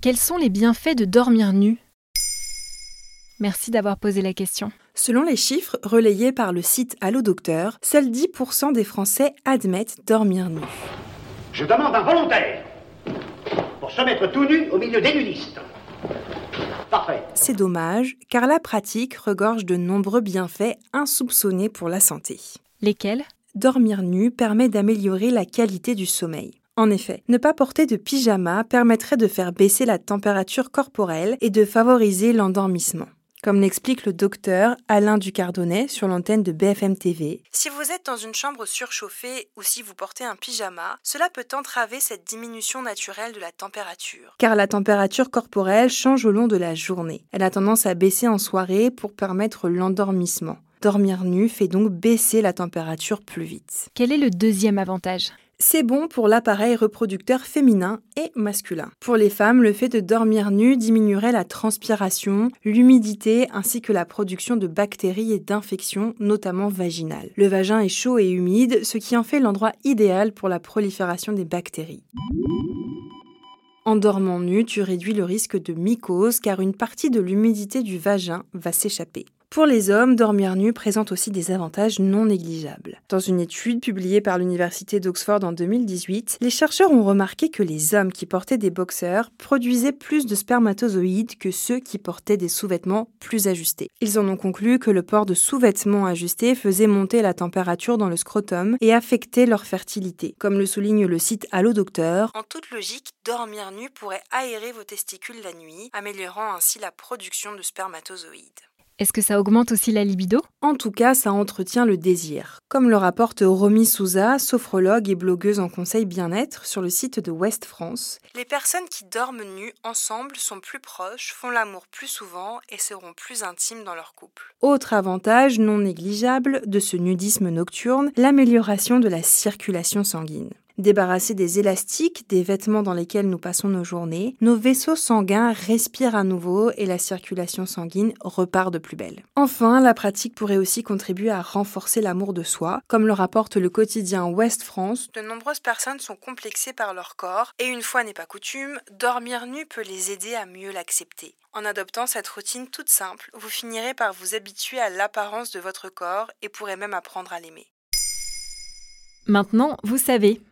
Quels sont les bienfaits de dormir nu? Merci d'avoir posé la question. Selon les chiffres relayés par le site Allo Docteur, seuls 10% des Français admettent dormir nu. Je demande un volontaire pour se mettre tout nu au milieu des nudistes. Parfait. C'est dommage, car la pratique regorge de nombreux bienfaits insoupçonnés pour la santé. Lesquels? Dormir nu permet d'améliorer la qualité du sommeil. En effet, ne pas porter de pyjama permettrait de faire baisser la température corporelle et de favoriser l'endormissement. Comme l'explique le docteur Alain Ducardonnet sur l'antenne de BFM TV, si vous êtes dans une chambre surchauffée ou si vous portez un pyjama, cela peut entraver cette diminution naturelle de la température. Car la température corporelle change au long de la journée. Elle a tendance à baisser en soirée pour permettre l'endormissement. Dormir nu fait donc baisser la température plus vite. Quel est le deuxième avantage? C'est bon pour l'appareil reproducteur féminin et masculin. Pour les femmes, le fait de dormir nu diminuerait la transpiration, l'humidité ainsi que la production de bactéries et d'infections, notamment vaginales. Le vagin est chaud et humide, ce qui en fait l'endroit idéal pour la prolifération des bactéries. En dormant nu, tu réduis le risque de mycose car une partie de l'humidité du vagin va s'échapper. Pour les hommes, dormir nu présente aussi des avantages non négligeables. Dans une étude publiée par l'Université d'Oxford en 2018, les chercheurs ont remarqué que les hommes qui portaient des boxeurs produisaient plus de spermatozoïdes que ceux qui portaient des sous-vêtements plus ajustés. Ils en ont conclu que le port de sous-vêtements ajustés faisait monter la température dans le scrotum et affectait leur fertilité. Comme le souligne le site Allo Docteur, en toute logique, dormir nu pourrait aérer vos testicules la nuit, améliorant ainsi la production de spermatozoïdes. Est-ce que ça augmente aussi la libido? En tout cas, ça entretient le désir. Comme le rapporte Romy Souza, sophrologue et blogueuse en conseil bien-être sur le site de West France, les personnes qui dorment nues ensemble sont plus proches, font l'amour plus souvent et seront plus intimes dans leur couple. Autre avantage non négligeable de ce nudisme nocturne, l'amélioration de la circulation sanguine. Débarrassés des élastiques, des vêtements dans lesquels nous passons nos journées, nos vaisseaux sanguins respirent à nouveau et la circulation sanguine repart de plus belle. Enfin, la pratique pourrait aussi contribuer à renforcer l'amour de soi. Comme le rapporte le quotidien Ouest France, de nombreuses personnes sont complexées par leur corps et une fois n'est pas coutume, dormir nu peut les aider à mieux l'accepter. En adoptant cette routine toute simple, vous finirez par vous habituer à l'apparence de votre corps et pourrez même apprendre à l'aimer. Maintenant, vous savez,